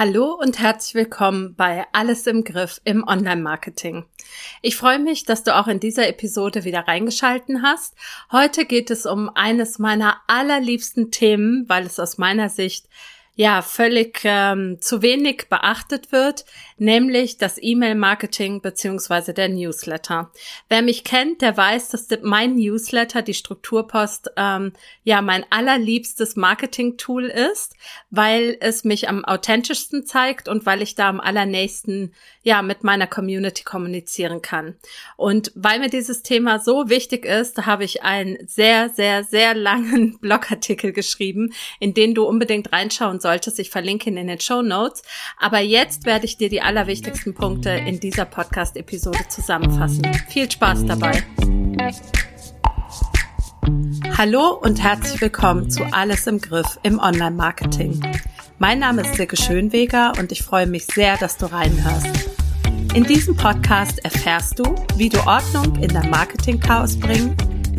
Hallo und herzlich willkommen bei Alles im Griff im Online-Marketing. Ich freue mich, dass du auch in dieser Episode wieder reingeschalten hast. Heute geht es um eines meiner allerliebsten Themen, weil es aus meiner Sicht ja völlig ähm, zu wenig beachtet wird, nämlich das E-Mail-Marketing beziehungsweise der Newsletter. Wer mich kennt, der weiß, dass mein Newsletter, die Strukturpost, ähm, ja mein allerliebstes Marketing-Tool ist, weil es mich am authentischsten zeigt und weil ich da am allernächsten ja mit meiner Community kommunizieren kann. Und weil mir dieses Thema so wichtig ist, habe ich einen sehr, sehr, sehr langen Blogartikel geschrieben, in den du unbedingt reinschauen solltest. Ich verlinke ihn in den Show Notes. Aber jetzt werde ich dir die allerwichtigsten Punkte in dieser Podcast-Episode zusammenfassen. Viel Spaß dabei. Hallo und herzlich willkommen zu Alles im Griff im Online-Marketing. Mein Name ist Silke Schönweger und ich freue mich sehr, dass du reinhörst. In diesem Podcast erfährst du, wie du Ordnung in dein Marketing-Chaos bringen,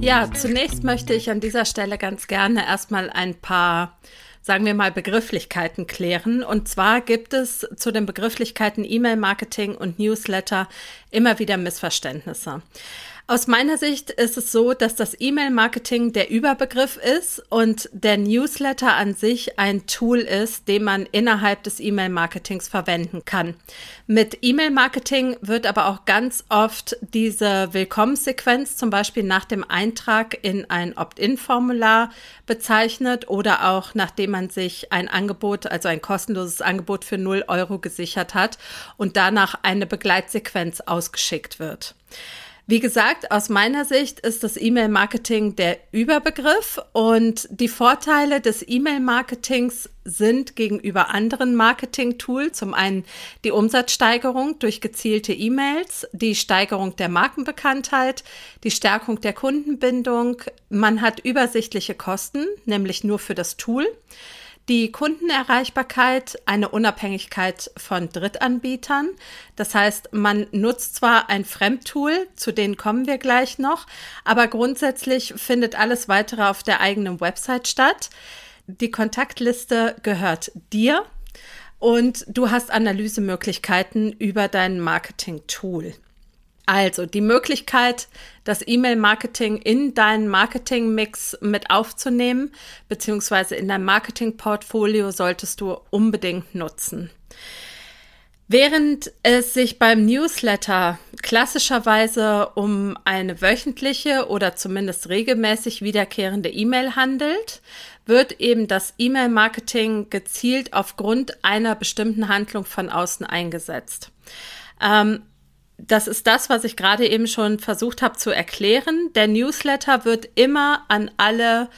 Ja, zunächst möchte ich an dieser Stelle ganz gerne erstmal ein paar sagen wir mal, Begrifflichkeiten klären. Und zwar gibt es zu den Begrifflichkeiten E-Mail-Marketing und Newsletter immer wieder Missverständnisse. Aus meiner Sicht ist es so, dass das E-Mail-Marketing der Überbegriff ist und der Newsletter an sich ein Tool ist, den man innerhalb des E-Mail-Marketings verwenden kann. Mit E-Mail-Marketing wird aber auch ganz oft diese Willkommenssequenz zum Beispiel nach dem Eintrag in ein Opt-in-Formular bezeichnet oder auch nachdem man sich ein Angebot, also ein kostenloses Angebot für 0 Euro gesichert hat und danach eine Begleitsequenz ausgeschickt wird. Wie gesagt, aus meiner Sicht ist das E-Mail-Marketing der Überbegriff und die Vorteile des E-Mail-Marketings sind gegenüber anderen Marketing-Tools zum einen die Umsatzsteigerung durch gezielte E-Mails, die Steigerung der Markenbekanntheit, die Stärkung der Kundenbindung. Man hat übersichtliche Kosten, nämlich nur für das Tool die Kundenerreichbarkeit, eine Unabhängigkeit von Drittanbietern. Das heißt, man nutzt zwar ein Fremdtool, zu denen kommen wir gleich noch, aber grundsätzlich findet alles weitere auf der eigenen Website statt. Die Kontaktliste gehört dir und du hast Analysemöglichkeiten über dein Marketing-Tool. Also die Möglichkeit, das E-Mail-Marketing in deinen Marketing-Mix mit aufzunehmen, beziehungsweise in dein Marketing-Portfolio solltest du unbedingt nutzen. Während es sich beim Newsletter klassischerweise um eine wöchentliche oder zumindest regelmäßig wiederkehrende E-Mail handelt, wird eben das E-Mail-Marketing gezielt aufgrund einer bestimmten Handlung von außen eingesetzt. Ähm, das ist das, was ich gerade eben schon versucht habe zu erklären. Der Newsletter wird immer an alle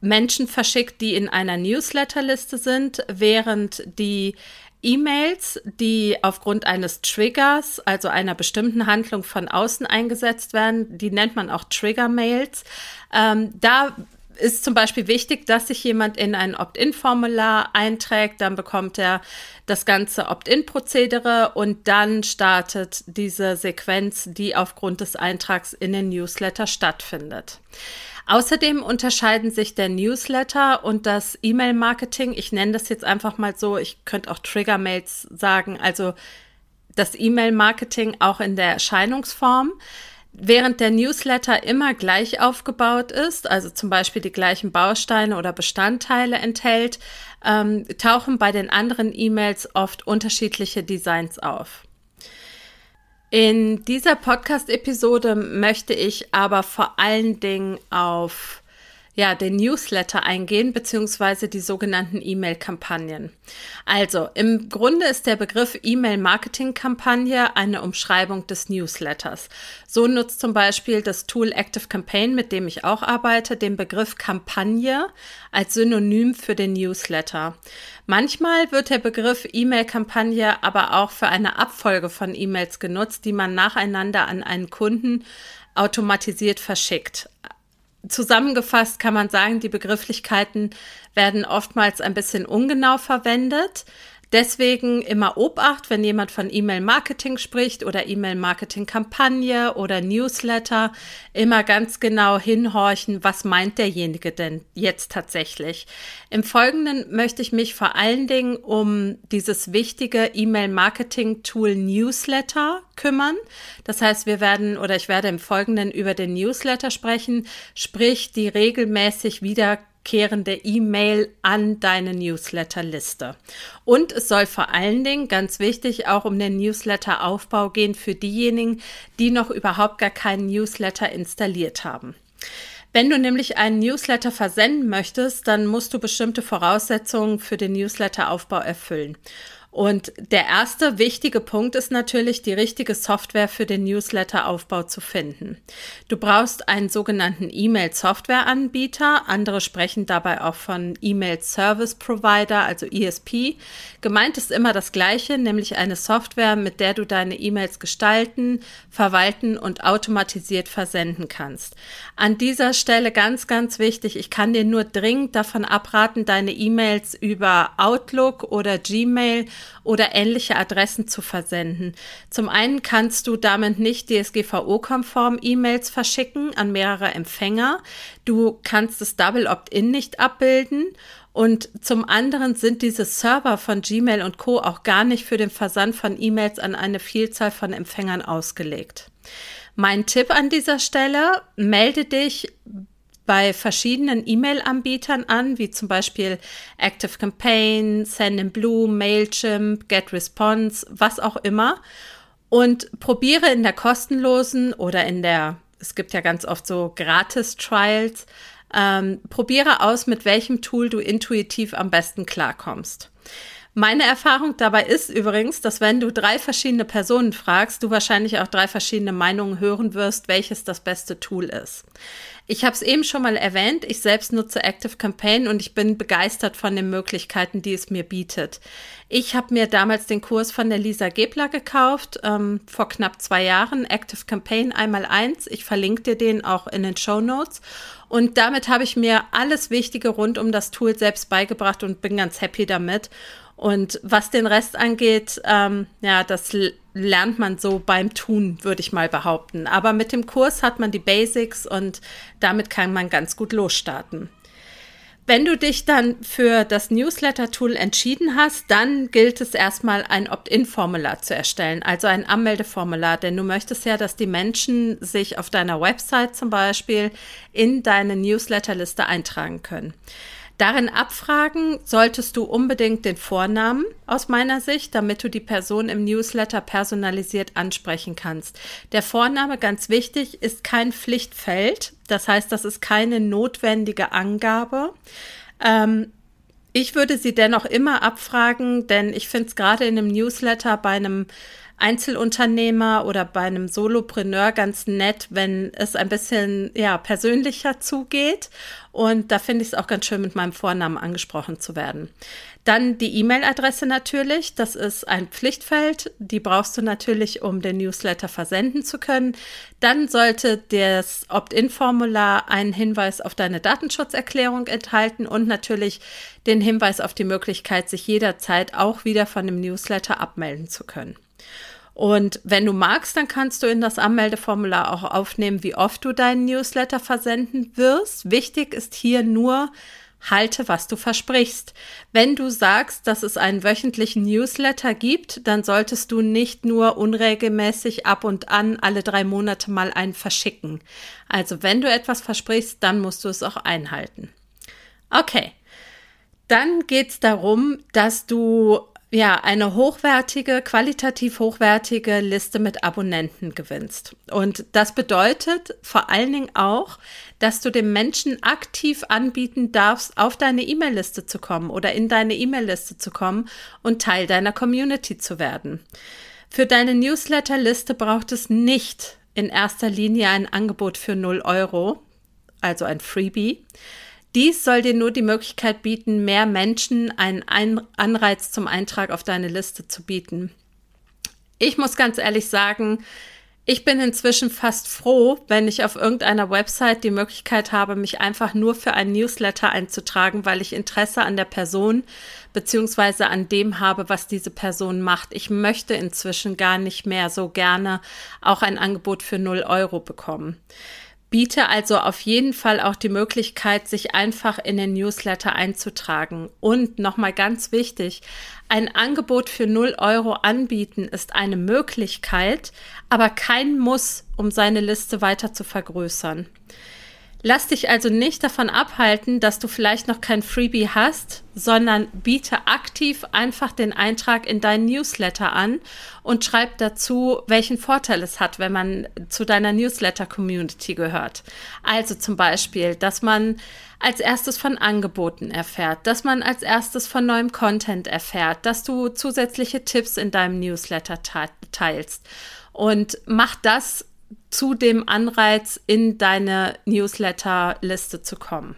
Menschen verschickt, die in einer Newsletterliste sind, während die E-Mails, die aufgrund eines Triggers, also einer bestimmten Handlung von außen eingesetzt werden, die nennt man auch Trigger-Mails. Ähm, da ist zum Beispiel wichtig, dass sich jemand in ein Opt-in-Formular einträgt, dann bekommt er das ganze Opt-in-Prozedere und dann startet diese Sequenz, die aufgrund des Eintrags in den Newsletter stattfindet. Außerdem unterscheiden sich der Newsletter und das E-Mail-Marketing. Ich nenne das jetzt einfach mal so. Ich könnte auch Trigger-Mails sagen. Also das E-Mail-Marketing auch in der Erscheinungsform. Während der Newsletter immer gleich aufgebaut ist, also zum Beispiel die gleichen Bausteine oder Bestandteile enthält, ähm, tauchen bei den anderen E-Mails oft unterschiedliche Designs auf. In dieser Podcast-Episode möchte ich aber vor allen Dingen auf ja, den Newsletter eingehen, beziehungsweise die sogenannten E-Mail-Kampagnen. Also, im Grunde ist der Begriff E-Mail-Marketing-Kampagne eine Umschreibung des Newsletters. So nutzt zum Beispiel das Tool Active Campaign, mit dem ich auch arbeite, den Begriff Kampagne als Synonym für den Newsletter. Manchmal wird der Begriff E-Mail-Kampagne aber auch für eine Abfolge von E-Mails genutzt, die man nacheinander an einen Kunden automatisiert verschickt. Zusammengefasst kann man sagen, die Begrifflichkeiten werden oftmals ein bisschen ungenau verwendet. Deswegen immer Obacht, wenn jemand von E-Mail-Marketing spricht oder E-Mail-Marketing-Kampagne oder Newsletter, immer ganz genau hinhorchen, was meint derjenige denn jetzt tatsächlich. Im Folgenden möchte ich mich vor allen Dingen um dieses wichtige E-Mail-Marketing-Tool Newsletter kümmern. Das heißt, wir werden oder ich werde im Folgenden über den Newsletter sprechen, sprich die regelmäßig wieder wiederkehrende E-Mail an deine Newsletterliste. Und es soll vor allen Dingen, ganz wichtig, auch um den Newsletter-Aufbau gehen für diejenigen, die noch überhaupt gar keinen Newsletter installiert haben. Wenn du nämlich einen Newsletter versenden möchtest, dann musst du bestimmte Voraussetzungen für den Newsletter-Aufbau erfüllen. Und der erste wichtige Punkt ist natürlich, die richtige Software für den Newsletter-Aufbau zu finden. Du brauchst einen sogenannten E-Mail-Software-Anbieter. Andere sprechen dabei auch von E-Mail-Service-Provider, also ESP. Gemeint ist immer das Gleiche, nämlich eine Software, mit der du deine E-Mails gestalten, verwalten und automatisiert versenden kannst. An dieser Stelle ganz, ganz wichtig, ich kann dir nur dringend davon abraten, deine E-Mails über Outlook oder Gmail oder ähnliche Adressen zu versenden. Zum einen kannst du damit nicht DSGVO-konform E-Mails verschicken an mehrere Empfänger. Du kannst das Double Opt-in nicht abbilden. Und zum anderen sind diese Server von Gmail und Co. auch gar nicht für den Versand von E-Mails an eine Vielzahl von Empfängern ausgelegt. Mein Tipp an dieser Stelle, melde dich bei verschiedenen E-Mail-Anbietern an, wie zum Beispiel Active Campaign, Sendinblue, Mailchimp, GetResponse, was auch immer. Und probiere in der kostenlosen oder in der, es gibt ja ganz oft so Gratis-Trials, ähm, probiere aus, mit welchem Tool du intuitiv am besten klarkommst. Meine Erfahrung dabei ist übrigens, dass wenn du drei verschiedene Personen fragst, du wahrscheinlich auch drei verschiedene Meinungen hören wirst, welches das beste Tool ist. Ich habe es eben schon mal erwähnt, ich selbst nutze Active Campaign und ich bin begeistert von den Möglichkeiten, die es mir bietet. Ich habe mir damals den Kurs von der Lisa Gebler gekauft, ähm, vor knapp zwei Jahren, Active Campaign einmal eins. Ich verlinke dir den auch in den Show Notes. Und damit habe ich mir alles Wichtige rund um das Tool selbst beigebracht und bin ganz happy damit. Und was den Rest angeht, ähm, ja, das lernt man so beim Tun, würde ich mal behaupten. Aber mit dem Kurs hat man die Basics und damit kann man ganz gut losstarten. Wenn du dich dann für das Newsletter-Tool entschieden hast, dann gilt es erstmal ein Opt-in-Formular zu erstellen, also ein Anmeldeformular, denn du möchtest ja, dass die Menschen sich auf deiner Website zum Beispiel in deine Newsletterliste eintragen können. Darin abfragen solltest du unbedingt den Vornamen aus meiner Sicht, damit du die Person im Newsletter personalisiert ansprechen kannst. Der Vorname, ganz wichtig, ist kein Pflichtfeld. Das heißt, das ist keine notwendige Angabe. Ähm, ich würde sie dennoch immer abfragen, denn ich finde es gerade in einem Newsletter bei einem Einzelunternehmer oder bei einem Solopreneur ganz nett, wenn es ein bisschen ja, persönlicher zugeht. Und da finde ich es auch ganz schön, mit meinem Vornamen angesprochen zu werden. Dann die E-Mail-Adresse natürlich. Das ist ein Pflichtfeld. Die brauchst du natürlich, um den Newsletter versenden zu können. Dann sollte das Opt-in-Formular einen Hinweis auf deine Datenschutzerklärung enthalten und natürlich den Hinweis auf die Möglichkeit, sich jederzeit auch wieder von dem Newsletter abmelden zu können. Und wenn du magst, dann kannst du in das Anmeldeformular auch aufnehmen, wie oft du deinen Newsletter versenden wirst. Wichtig ist hier nur, halte, was du versprichst. Wenn du sagst, dass es einen wöchentlichen Newsletter gibt, dann solltest du nicht nur unregelmäßig ab und an alle drei Monate mal einen verschicken. Also wenn du etwas versprichst, dann musst du es auch einhalten. Okay. Dann geht es darum, dass du ja, eine hochwertige, qualitativ hochwertige Liste mit Abonnenten gewinnst. Und das bedeutet vor allen Dingen auch, dass du dem Menschen aktiv anbieten darfst, auf deine E-Mail-Liste zu kommen oder in deine E-Mail-Liste zu kommen und Teil deiner Community zu werden. Für deine Newsletter-Liste braucht es nicht in erster Linie ein Angebot für 0 Euro, also ein Freebie, dies soll dir nur die Möglichkeit bieten, mehr Menschen einen Anreiz zum Eintrag auf deine Liste zu bieten. Ich muss ganz ehrlich sagen, ich bin inzwischen fast froh, wenn ich auf irgendeiner Website die Möglichkeit habe, mich einfach nur für ein Newsletter einzutragen, weil ich Interesse an der Person beziehungsweise an dem habe, was diese Person macht. Ich möchte inzwischen gar nicht mehr so gerne auch ein Angebot für 0 Euro bekommen biete also auf jeden Fall auch die Möglichkeit, sich einfach in den Newsletter einzutragen. Und nochmal ganz wichtig, ein Angebot für 0 Euro anbieten ist eine Möglichkeit, aber kein Muss, um seine Liste weiter zu vergrößern. Lass dich also nicht davon abhalten, dass du vielleicht noch kein Freebie hast, sondern biete aktiv einfach den Eintrag in deinen Newsletter an und schreib dazu, welchen Vorteil es hat, wenn man zu deiner Newsletter-Community gehört. Also zum Beispiel, dass man als erstes von Angeboten erfährt, dass man als erstes von neuem Content erfährt, dass du zusätzliche Tipps in deinem Newsletter teilst. Und mach das zu dem Anreiz, in deine Newsletter-Liste zu kommen.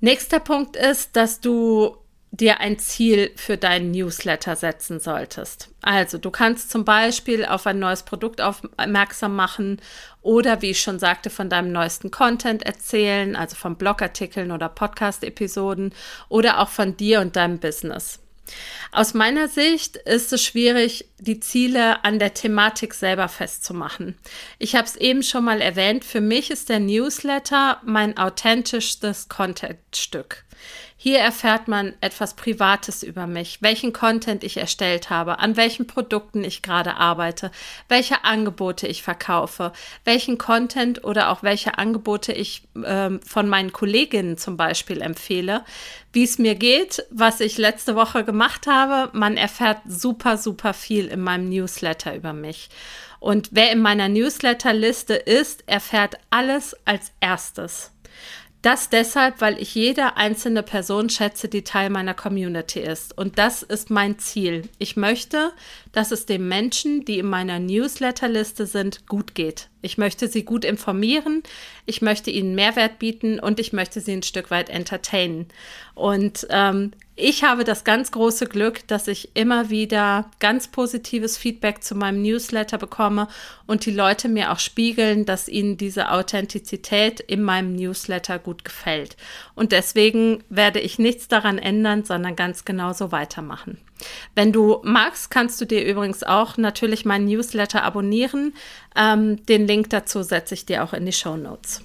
Nächster Punkt ist, dass du dir ein Ziel für deinen Newsletter setzen solltest. Also du kannst zum Beispiel auf ein neues Produkt aufmerksam machen oder wie ich schon sagte, von deinem neuesten Content erzählen, also von Blogartikeln oder Podcast-Episoden oder auch von dir und deinem Business. Aus meiner Sicht ist es schwierig, die Ziele an der Thematik selber festzumachen. Ich habe es eben schon mal erwähnt, für mich ist der Newsletter mein authentischstes Contentstück. Hier erfährt man etwas Privates über mich, welchen Content ich erstellt habe, an welchen Produkten ich gerade arbeite, welche Angebote ich verkaufe, welchen Content oder auch welche Angebote ich äh, von meinen Kolleginnen zum Beispiel empfehle, wie es mir geht, was ich letzte Woche gemacht habe. Man erfährt super, super viel in meinem Newsletter über mich. Und wer in meiner Newsletterliste ist, erfährt alles als erstes. Das deshalb, weil ich jede einzelne Person schätze, die Teil meiner Community ist. Und das ist mein Ziel. Ich möchte, dass es den Menschen, die in meiner Newsletterliste sind, gut geht. Ich möchte sie gut informieren, ich möchte ihnen Mehrwert bieten und ich möchte sie ein Stück weit entertainen. Und ähm, ich habe das ganz große Glück, dass ich immer wieder ganz positives Feedback zu meinem Newsletter bekomme und die Leute mir auch spiegeln, dass ihnen diese Authentizität in meinem Newsletter gut gefällt. Und deswegen werde ich nichts daran ändern, sondern ganz genauso weitermachen. Wenn du magst, kannst du dir übrigens auch natürlich meinen Newsletter abonnieren. Ähm, den Link dazu setze ich dir auch in die Show Notes.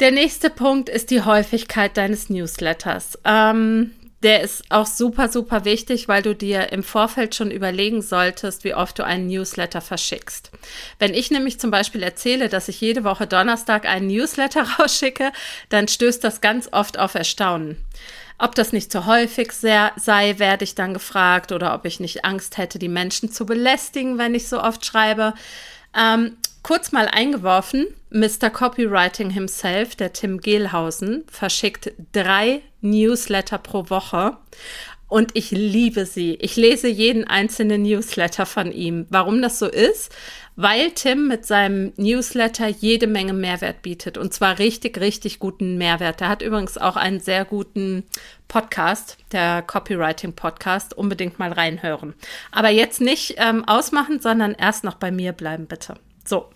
Der nächste Punkt ist die Häufigkeit deines Newsletters. Ähm, der ist auch super, super wichtig, weil du dir im Vorfeld schon überlegen solltest, wie oft du einen Newsletter verschickst. Wenn ich nämlich zum Beispiel erzähle, dass ich jede Woche Donnerstag einen Newsletter rausschicke, dann stößt das ganz oft auf Erstaunen. Ob das nicht zu häufig sei, werde ich dann gefragt oder ob ich nicht Angst hätte, die Menschen zu belästigen, wenn ich so oft schreibe. Ähm, kurz mal eingeworfen, Mr. Copywriting himself, der Tim Gehlhausen, verschickt drei Newsletter pro Woche. Und ich liebe sie. Ich lese jeden einzelnen Newsletter von ihm. Warum das so ist? Weil Tim mit seinem Newsletter jede Menge Mehrwert bietet. Und zwar richtig, richtig guten Mehrwert. Er hat übrigens auch einen sehr guten Podcast, der Copywriting Podcast. Unbedingt mal reinhören. Aber jetzt nicht ähm, ausmachen, sondern erst noch bei mir bleiben, bitte. So,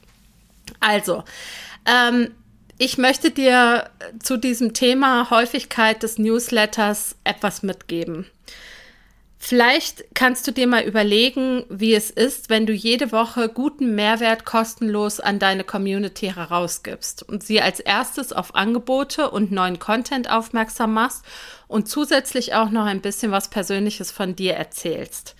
also, ähm, ich möchte dir zu diesem Thema Häufigkeit des Newsletters etwas mitgeben. Vielleicht kannst du dir mal überlegen, wie es ist, wenn du jede Woche guten Mehrwert kostenlos an deine Community herausgibst und sie als erstes auf Angebote und neuen Content aufmerksam machst und zusätzlich auch noch ein bisschen was Persönliches von dir erzählst.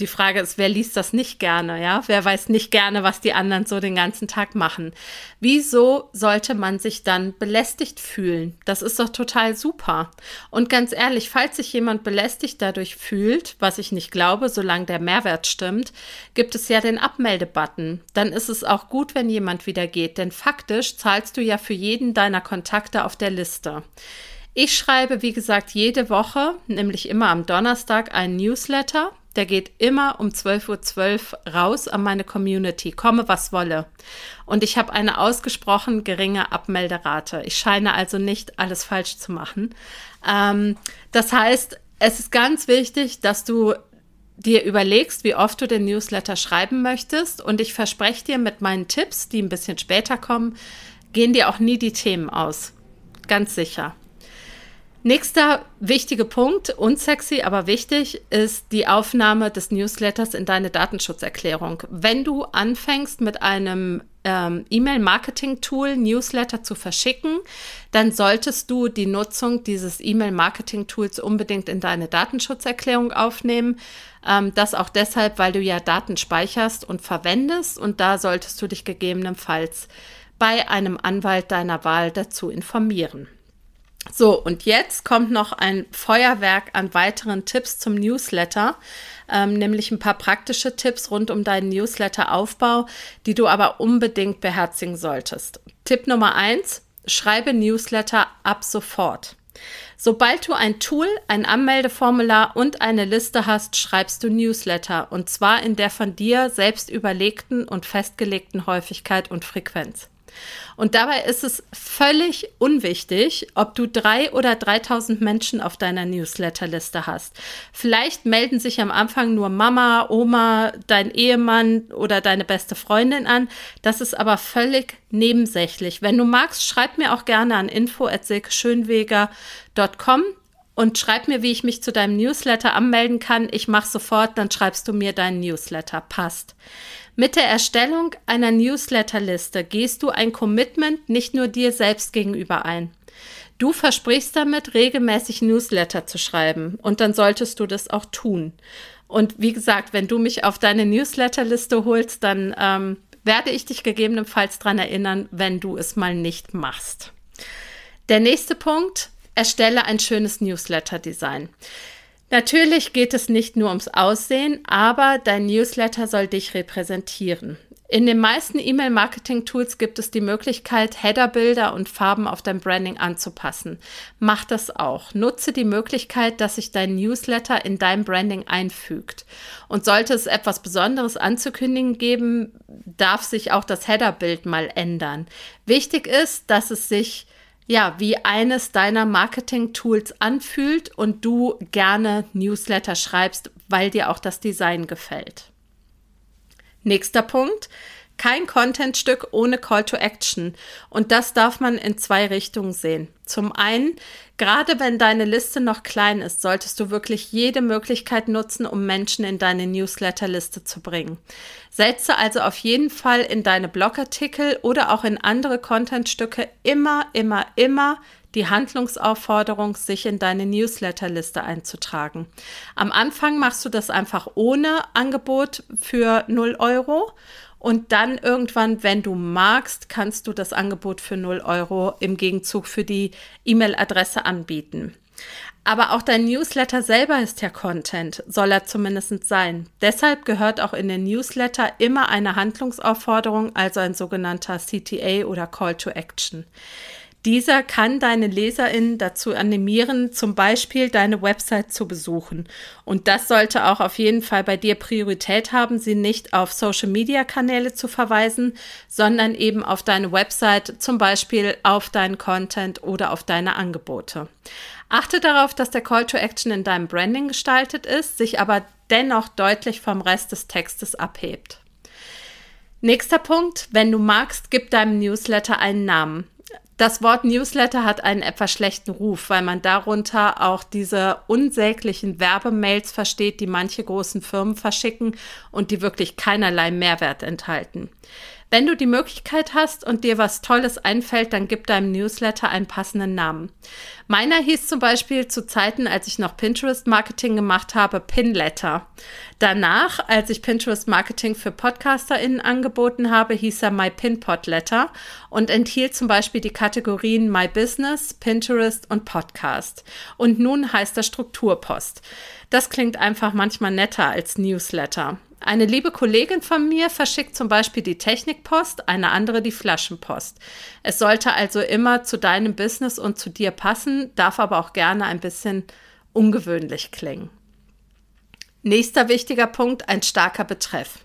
Die Frage ist, wer liest das nicht gerne, ja? Wer weiß nicht gerne, was die anderen so den ganzen Tag machen? Wieso sollte man sich dann belästigt fühlen? Das ist doch total super. Und ganz ehrlich, falls sich jemand belästigt dadurch fühlt, was ich nicht glaube, solange der Mehrwert stimmt, gibt es ja den Abmeldebutton. Dann ist es auch gut, wenn jemand wieder geht, denn faktisch zahlst du ja für jeden deiner Kontakte auf der Liste. Ich schreibe, wie gesagt, jede Woche, nämlich immer am Donnerstag, einen Newsletter der geht immer um 12.12 Uhr raus an meine Community, komme was wolle. Und ich habe eine ausgesprochen geringe Abmelderate. Ich scheine also nicht alles falsch zu machen. Ähm, das heißt, es ist ganz wichtig, dass du dir überlegst, wie oft du den Newsletter schreiben möchtest. Und ich verspreche dir mit meinen Tipps, die ein bisschen später kommen, gehen dir auch nie die Themen aus. Ganz sicher. Nächster wichtiger Punkt, unsexy, aber wichtig, ist die Aufnahme des Newsletters in deine Datenschutzerklärung. Wenn du anfängst mit einem ähm, E-Mail-Marketing-Tool Newsletter zu verschicken, dann solltest du die Nutzung dieses E-Mail-Marketing-Tools unbedingt in deine Datenschutzerklärung aufnehmen. Ähm, das auch deshalb, weil du ja Daten speicherst und verwendest und da solltest du dich gegebenenfalls bei einem Anwalt deiner Wahl dazu informieren. So, und jetzt kommt noch ein Feuerwerk an weiteren Tipps zum Newsletter, ähm, nämlich ein paar praktische Tipps rund um deinen Newsletter-Aufbau, die du aber unbedingt beherzigen solltest. Tipp Nummer eins, schreibe Newsletter ab sofort. Sobald du ein Tool, ein Anmeldeformular und eine Liste hast, schreibst du Newsletter und zwar in der von dir selbst überlegten und festgelegten Häufigkeit und Frequenz. Und dabei ist es völlig unwichtig, ob du drei oder 3000 Menschen auf deiner Newsletterliste hast. Vielleicht melden sich am Anfang nur Mama, Oma, dein Ehemann oder deine beste Freundin an. Das ist aber völlig nebensächlich. Wenn du magst, schreib mir auch gerne an info.silkeschönweger.com und schreib mir, wie ich mich zu deinem Newsletter anmelden kann. Ich mache sofort, dann schreibst du mir deinen Newsletter. Passt. Mit der Erstellung einer Newsletterliste gehst du ein Commitment nicht nur dir selbst gegenüber ein. Du versprichst damit, regelmäßig Newsletter zu schreiben und dann solltest du das auch tun. Und wie gesagt, wenn du mich auf deine Newsletterliste holst, dann ähm, werde ich dich gegebenenfalls daran erinnern, wenn du es mal nicht machst. Der nächste Punkt, erstelle ein schönes Newsletter-Design. Natürlich geht es nicht nur ums Aussehen, aber dein Newsletter soll dich repräsentieren. In den meisten E-Mail-Marketing-Tools gibt es die Möglichkeit, Header-Bilder und Farben auf dein Branding anzupassen. Mach das auch. Nutze die Möglichkeit, dass sich dein Newsletter in dein Branding einfügt. Und sollte es etwas Besonderes anzukündigen geben, darf sich auch das Header-Bild mal ändern. Wichtig ist, dass es sich ja, wie eines deiner Marketing-Tools anfühlt und du gerne Newsletter schreibst, weil dir auch das Design gefällt. Nächster Punkt. Kein Contentstück ohne Call to Action. Und das darf man in zwei Richtungen sehen. Zum einen, gerade wenn deine Liste noch klein ist, solltest du wirklich jede Möglichkeit nutzen, um Menschen in deine Newsletterliste zu bringen. Setze also auf jeden Fall in deine Blogartikel oder auch in andere Contentstücke immer, immer, immer die Handlungsaufforderung, sich in deine Newsletterliste einzutragen. Am Anfang machst du das einfach ohne Angebot für 0 Euro und dann irgendwann, wenn du magst, kannst du das Angebot für 0 Euro im Gegenzug für die E-Mail-Adresse anbieten. Aber auch dein Newsletter selber ist ja Content, soll er zumindest sein. Deshalb gehört auch in den Newsletter immer eine Handlungsaufforderung, also ein sogenannter CTA oder Call to Action. Dieser kann deine LeserInnen dazu animieren, zum Beispiel deine Website zu besuchen. Und das sollte auch auf jeden Fall bei dir Priorität haben, sie nicht auf Social Media Kanäle zu verweisen, sondern eben auf deine Website, zum Beispiel auf deinen Content oder auf deine Angebote. Achte darauf, dass der Call to Action in deinem Branding gestaltet ist, sich aber dennoch deutlich vom Rest des Textes abhebt. Nächster Punkt, wenn du magst, gib deinem Newsletter einen Namen. Das Wort Newsletter hat einen etwas schlechten Ruf, weil man darunter auch diese unsäglichen Werbemails versteht, die manche großen Firmen verschicken und die wirklich keinerlei Mehrwert enthalten. Wenn du die Möglichkeit hast und dir was Tolles einfällt, dann gib deinem Newsletter einen passenden Namen. Meiner hieß zum Beispiel zu Zeiten, als ich noch Pinterest-Marketing gemacht habe, Pinletter. Danach, als ich Pinterest-Marketing für PodcasterInnen angeboten habe, hieß er My Pinpot Letter und enthielt zum Beispiel die Kategorien My Business, Pinterest und Podcast. Und nun heißt er Strukturpost. Das klingt einfach manchmal netter als Newsletter. Eine liebe Kollegin von mir verschickt zum Beispiel die Technikpost, eine andere die Flaschenpost. Es sollte also immer zu deinem Business und zu dir passen, darf aber auch gerne ein bisschen ungewöhnlich klingen. Nächster wichtiger Punkt, ein starker Betreff.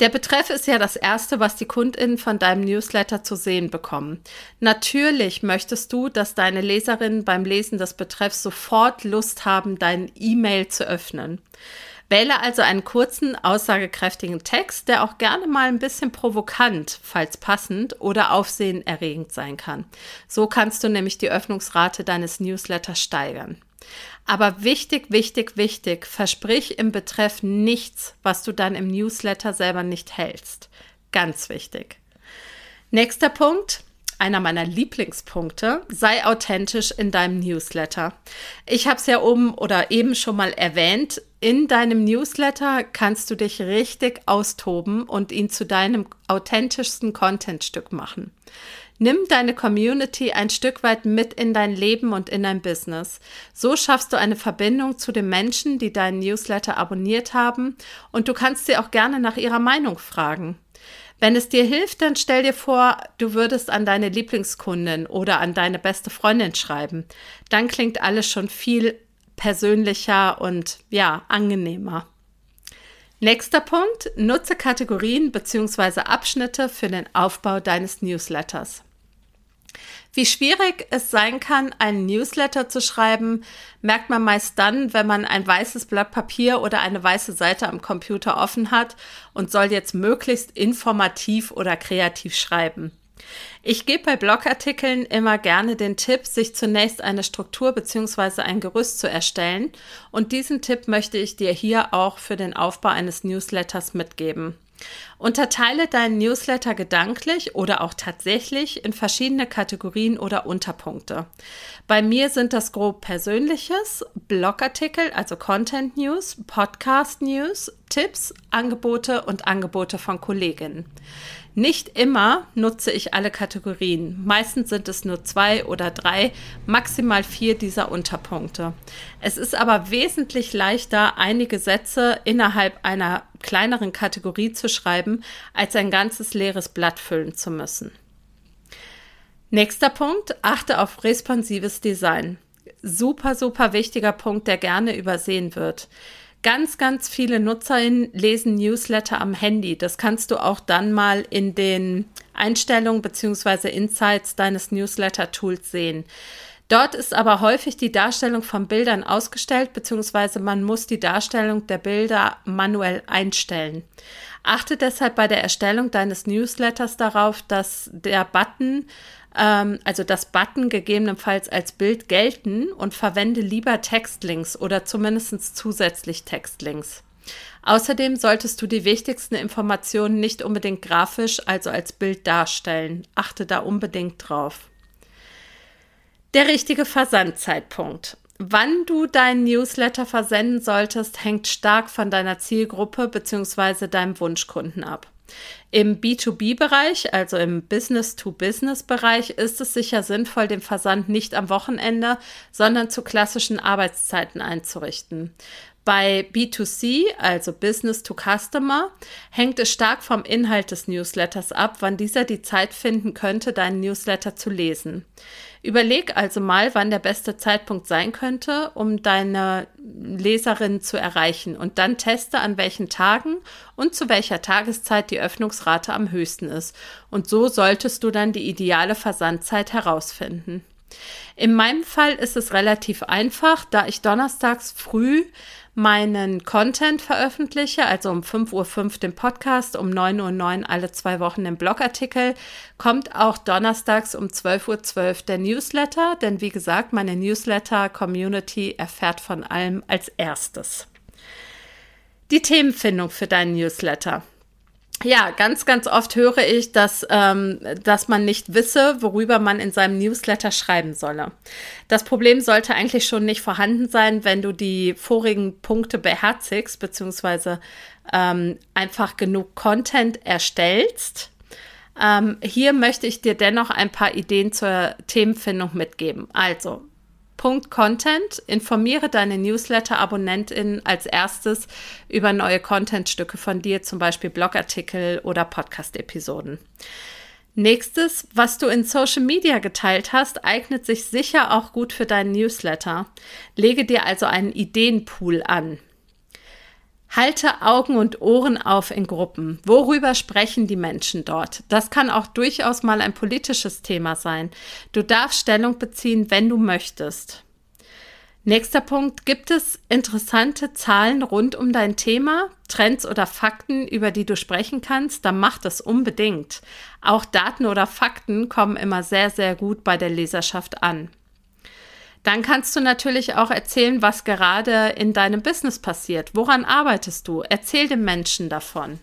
Der Betreff ist ja das Erste, was die Kundinnen von deinem Newsletter zu sehen bekommen. Natürlich möchtest du, dass deine Leserinnen beim Lesen des Betreffs sofort Lust haben, dein E-Mail zu öffnen. Wähle also einen kurzen, aussagekräftigen Text, der auch gerne mal ein bisschen provokant, falls passend oder aufsehenerregend sein kann. So kannst du nämlich die Öffnungsrate deines Newsletters steigern. Aber wichtig, wichtig, wichtig, versprich im Betreff nichts, was du dann im Newsletter selber nicht hältst. Ganz wichtig. Nächster Punkt, einer meiner Lieblingspunkte. Sei authentisch in deinem Newsletter. Ich habe es ja oben oder eben schon mal erwähnt. In deinem Newsletter kannst du dich richtig austoben und ihn zu deinem authentischsten Contentstück machen. Nimm deine Community ein Stück weit mit in dein Leben und in dein Business. So schaffst du eine Verbindung zu den Menschen, die deinen Newsletter abonniert haben und du kannst sie auch gerne nach ihrer Meinung fragen. Wenn es dir hilft, dann stell dir vor, du würdest an deine Lieblingskundin oder an deine beste Freundin schreiben. Dann klingt alles schon viel persönlicher und ja, angenehmer. Nächster Punkt, nutze Kategorien bzw. Abschnitte für den Aufbau deines Newsletters. Wie schwierig es sein kann, einen Newsletter zu schreiben, merkt man meist dann, wenn man ein weißes Blatt Papier oder eine weiße Seite am Computer offen hat und soll jetzt möglichst informativ oder kreativ schreiben. Ich gebe bei Blogartikeln immer gerne den Tipp, sich zunächst eine Struktur bzw. ein Gerüst zu erstellen und diesen Tipp möchte ich dir hier auch für den Aufbau eines Newsletters mitgeben. Unterteile deinen Newsletter gedanklich oder auch tatsächlich in verschiedene Kategorien oder Unterpunkte. Bei mir sind das grob Persönliches, Blogartikel, also Content News, Podcast News, Tipps, Angebote und Angebote von Kolleginnen. Nicht immer nutze ich alle Kategorien. Meistens sind es nur zwei oder drei, maximal vier dieser Unterpunkte. Es ist aber wesentlich leichter, einige Sätze innerhalb einer kleineren Kategorie zu schreiben, als ein ganzes leeres Blatt füllen zu müssen. Nächster Punkt, achte auf responsives Design. Super, super wichtiger Punkt, der gerne übersehen wird. Ganz, ganz viele NutzerInnen lesen Newsletter am Handy. Das kannst du auch dann mal in den Einstellungen beziehungsweise Insights deines Newsletter-Tools sehen. Dort ist aber häufig die Darstellung von Bildern ausgestellt, beziehungsweise man muss die Darstellung der Bilder manuell einstellen. Achte deshalb bei der Erstellung deines Newsletters darauf, dass der Button also das Button gegebenenfalls als Bild gelten und verwende lieber Textlinks oder zumindest zusätzlich Textlinks. Außerdem solltest du die wichtigsten Informationen nicht unbedingt grafisch, also als Bild darstellen. Achte da unbedingt drauf. Der richtige Versandzeitpunkt. Wann du deinen Newsletter versenden solltest, hängt stark von deiner Zielgruppe bzw. deinem Wunschkunden ab. Im B2B-Bereich, also im Business-to-Business-Bereich, ist es sicher sinnvoll, den Versand nicht am Wochenende, sondern zu klassischen Arbeitszeiten einzurichten. Bei B2C, also Business to Customer, hängt es stark vom Inhalt des Newsletters ab, wann dieser die Zeit finden könnte, deinen Newsletter zu lesen. Überleg also mal, wann der beste Zeitpunkt sein könnte, um deine Leserin zu erreichen und dann teste, an welchen Tagen und zu welcher Tageszeit die Öffnungsrate am höchsten ist. Und so solltest du dann die ideale Versandzeit herausfinden. In meinem Fall ist es relativ einfach, da ich donnerstags früh meinen Content veröffentliche, also um 5.05 Uhr den Podcast, um 9.09 Uhr alle zwei Wochen den Blogartikel, kommt auch donnerstags um 12.12 Uhr der Newsletter, denn wie gesagt, meine Newsletter-Community erfährt von allem als erstes. Die Themenfindung für deinen Newsletter. Ja, ganz, ganz oft höre ich, dass, ähm, dass man nicht wisse, worüber man in seinem Newsletter schreiben solle. Das Problem sollte eigentlich schon nicht vorhanden sein, wenn du die vorigen Punkte beherzigst, beziehungsweise ähm, einfach genug Content erstellst. Ähm, hier möchte ich dir dennoch ein paar Ideen zur Themenfindung mitgeben. Also, Punkt Content. Informiere deine Newsletter-AbonnentInnen als erstes über neue Contentstücke von dir, zum Beispiel Blogartikel oder Podcast-Episoden. Nächstes, was du in Social Media geteilt hast, eignet sich sicher auch gut für deinen Newsletter. Lege dir also einen Ideenpool an. Halte Augen und Ohren auf in Gruppen. Worüber sprechen die Menschen dort? Das kann auch durchaus mal ein politisches Thema sein. Du darfst Stellung beziehen, wenn du möchtest. Nächster Punkt. Gibt es interessante Zahlen rund um dein Thema, Trends oder Fakten, über die du sprechen kannst? Dann mach das unbedingt. Auch Daten oder Fakten kommen immer sehr, sehr gut bei der Leserschaft an. Dann kannst du natürlich auch erzählen, was gerade in deinem Business passiert. Woran arbeitest du? Erzähl dem Menschen davon.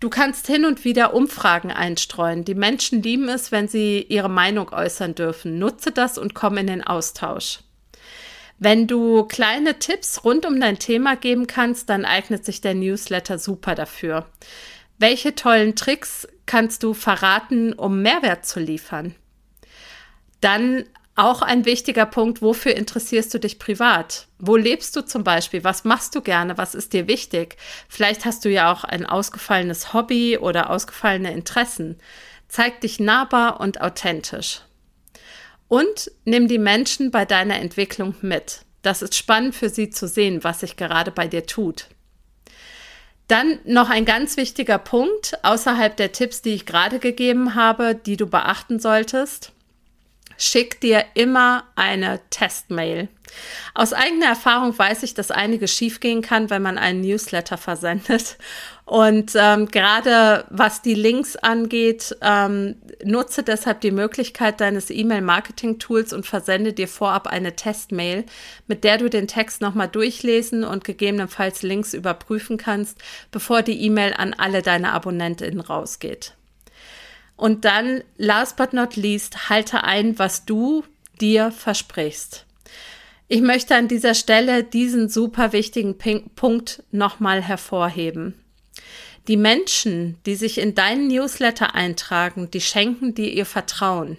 Du kannst hin und wieder Umfragen einstreuen. Die Menschen lieben es, wenn sie ihre Meinung äußern dürfen. Nutze das und komm in den Austausch. Wenn du kleine Tipps rund um dein Thema geben kannst, dann eignet sich der Newsletter super dafür. Welche tollen Tricks kannst du verraten, um Mehrwert zu liefern? Dann auch ein wichtiger Punkt, wofür interessierst du dich privat? Wo lebst du zum Beispiel? Was machst du gerne? Was ist dir wichtig? Vielleicht hast du ja auch ein ausgefallenes Hobby oder ausgefallene Interessen. Zeig dich nahbar und authentisch. Und nimm die Menschen bei deiner Entwicklung mit. Das ist spannend für sie zu sehen, was sich gerade bei dir tut. Dann noch ein ganz wichtiger Punkt außerhalb der Tipps, die ich gerade gegeben habe, die du beachten solltest schick dir immer eine Testmail. Aus eigener Erfahrung weiß ich, dass einiges schiefgehen kann, wenn man einen Newsletter versendet. Und ähm, gerade was die Links angeht, ähm, nutze deshalb die Möglichkeit deines E-Mail-Marketing-Tools und versende dir vorab eine Testmail, mit der du den Text nochmal durchlesen und gegebenenfalls Links überprüfen kannst, bevor die E-Mail an alle deine AbonnentInnen rausgeht. Und dann, last but not least, halte ein, was du dir versprichst. Ich möchte an dieser Stelle diesen super wichtigen Punkt nochmal hervorheben. Die Menschen, die sich in deinen Newsletter eintragen, die schenken dir ihr Vertrauen.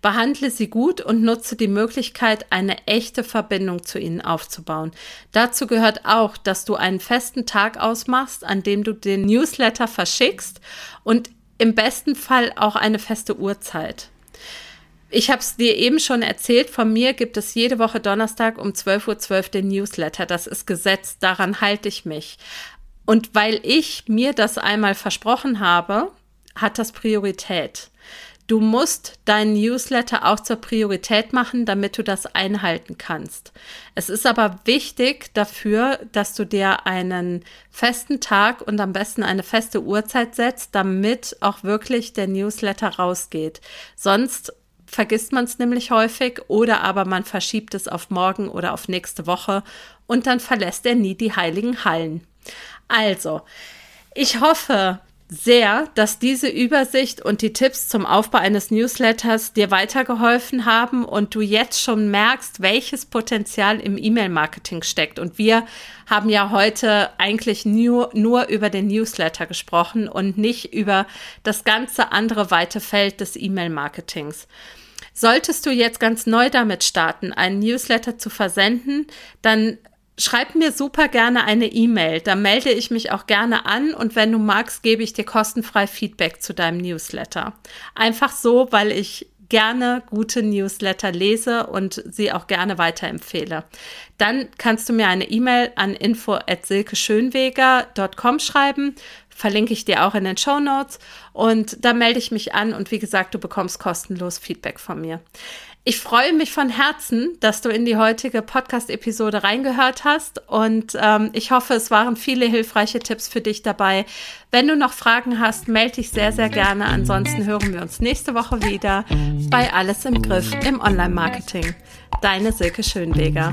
Behandle sie gut und nutze die Möglichkeit, eine echte Verbindung zu ihnen aufzubauen. Dazu gehört auch, dass du einen festen Tag ausmachst, an dem du den Newsletter verschickst und im besten Fall auch eine feste Uhrzeit. Ich habe es dir eben schon erzählt, von mir gibt es jede Woche Donnerstag um 12.12 Uhr .12 den Newsletter. Das ist Gesetz, daran halte ich mich. Und weil ich mir das einmal versprochen habe, hat das Priorität. Du musst deinen Newsletter auch zur Priorität machen, damit du das einhalten kannst. Es ist aber wichtig dafür, dass du dir einen festen Tag und am besten eine feste Uhrzeit setzt, damit auch wirklich der Newsletter rausgeht. Sonst vergisst man es nämlich häufig oder aber man verschiebt es auf morgen oder auf nächste Woche und dann verlässt er nie die heiligen Hallen. Also, ich hoffe, sehr, dass diese Übersicht und die Tipps zum Aufbau eines Newsletters dir weitergeholfen haben und du jetzt schon merkst, welches Potenzial im E-Mail-Marketing steckt. Und wir haben ja heute eigentlich nur, nur über den Newsletter gesprochen und nicht über das ganze andere weite Feld des E-Mail-Marketings. Solltest du jetzt ganz neu damit starten, einen Newsletter zu versenden, dann Schreib mir super gerne eine E-Mail, da melde ich mich auch gerne an und wenn du magst, gebe ich dir kostenfrei Feedback zu deinem Newsletter. Einfach so, weil ich gerne gute Newsletter lese und sie auch gerne weiterempfehle. Dann kannst du mir eine E-Mail an info@silkeschönweger.com schreiben, verlinke ich dir auch in den Show Notes und da melde ich mich an und wie gesagt, du bekommst kostenlos Feedback von mir. Ich freue mich von Herzen, dass du in die heutige Podcast-Episode reingehört hast und ähm, ich hoffe, es waren viele hilfreiche Tipps für dich dabei. Wenn du noch Fragen hast, melde dich sehr, sehr gerne. Ansonsten hören wir uns nächste Woche wieder bei Alles im Griff im Online-Marketing. Deine Silke Schönweger.